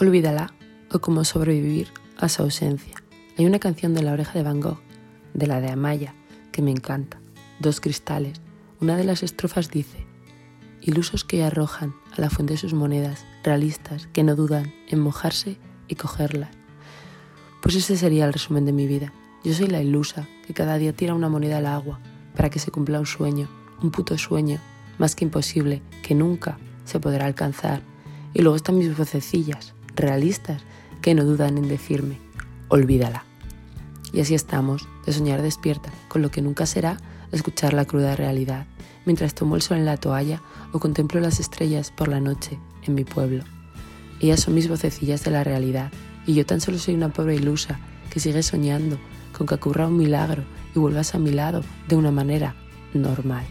Olvídala o cómo sobrevivir a su ausencia. Hay una canción de La oreja de Van Gogh, de la de Amaya, que me encanta. Dos cristales. Una de las estrofas dice, ilusos que arrojan a la fuente sus monedas, realistas que no dudan en mojarse y cogerlas. Pues ese sería el resumen de mi vida. Yo soy la ilusa que cada día tira una moneda al agua para que se cumpla un sueño, un puto sueño, más que imposible, que nunca se podrá alcanzar. Y luego están mis vocecillas, realistas, que no dudan en decirme, olvídala. Y así estamos, de soñar despierta, con lo que nunca será escuchar la cruda realidad, mientras tomo el sol en la toalla o contemplo las estrellas por la noche en mi pueblo. Ellas son mis vocecillas de la realidad, y yo tan solo soy una pobre ilusa que sigue soñando con que ocurra un milagro y vuelvas a mi lado de una manera normal.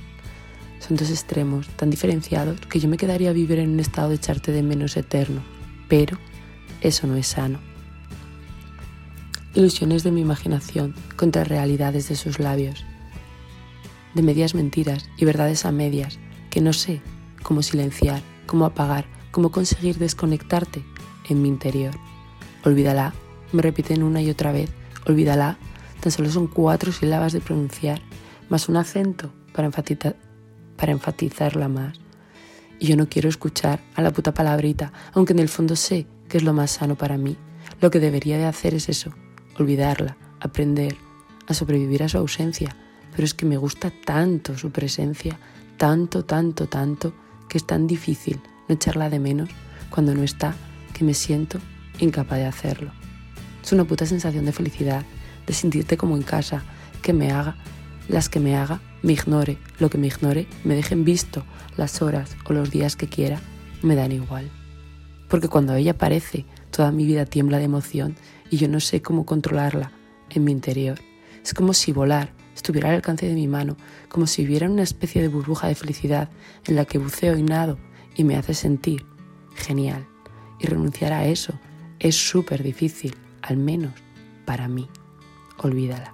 Son dos extremos tan diferenciados que yo me quedaría a vivir en un estado de echarte de menos eterno, pero eso no es sano. Ilusiones de mi imaginación contra realidades de sus labios, de medias mentiras y verdades a medias que no sé cómo silenciar, cómo apagar, cómo conseguir desconectarte en mi interior. Olvídala, me repiten una y otra vez, olvídala, tan solo son cuatro sílabas de pronunciar, más un acento para, para enfatizarla más. Y yo no quiero escuchar a la puta palabrita, aunque en el fondo sé que es lo más sano para mí. Lo que debería de hacer es eso, olvidarla, aprender a sobrevivir a su ausencia. Pero es que me gusta tanto su presencia, tanto, tanto, tanto, que es tan difícil no echarla de menos cuando no está, que me siento incapaz de hacerlo. Es una puta sensación de felicidad, de sentirte como en casa, que me haga, las que me haga, me ignore, lo que me ignore, me dejen visto las horas o los días que quiera, me dan igual porque cuando ella aparece, toda mi vida tiembla de emoción y yo no sé cómo controlarla en mi interior. Es como si volar estuviera al alcance de mi mano, como si hubiera una especie de burbuja de felicidad en la que buceo y nado y me hace sentir genial. Y renunciar a eso es súper difícil, al menos para mí. Olvídala.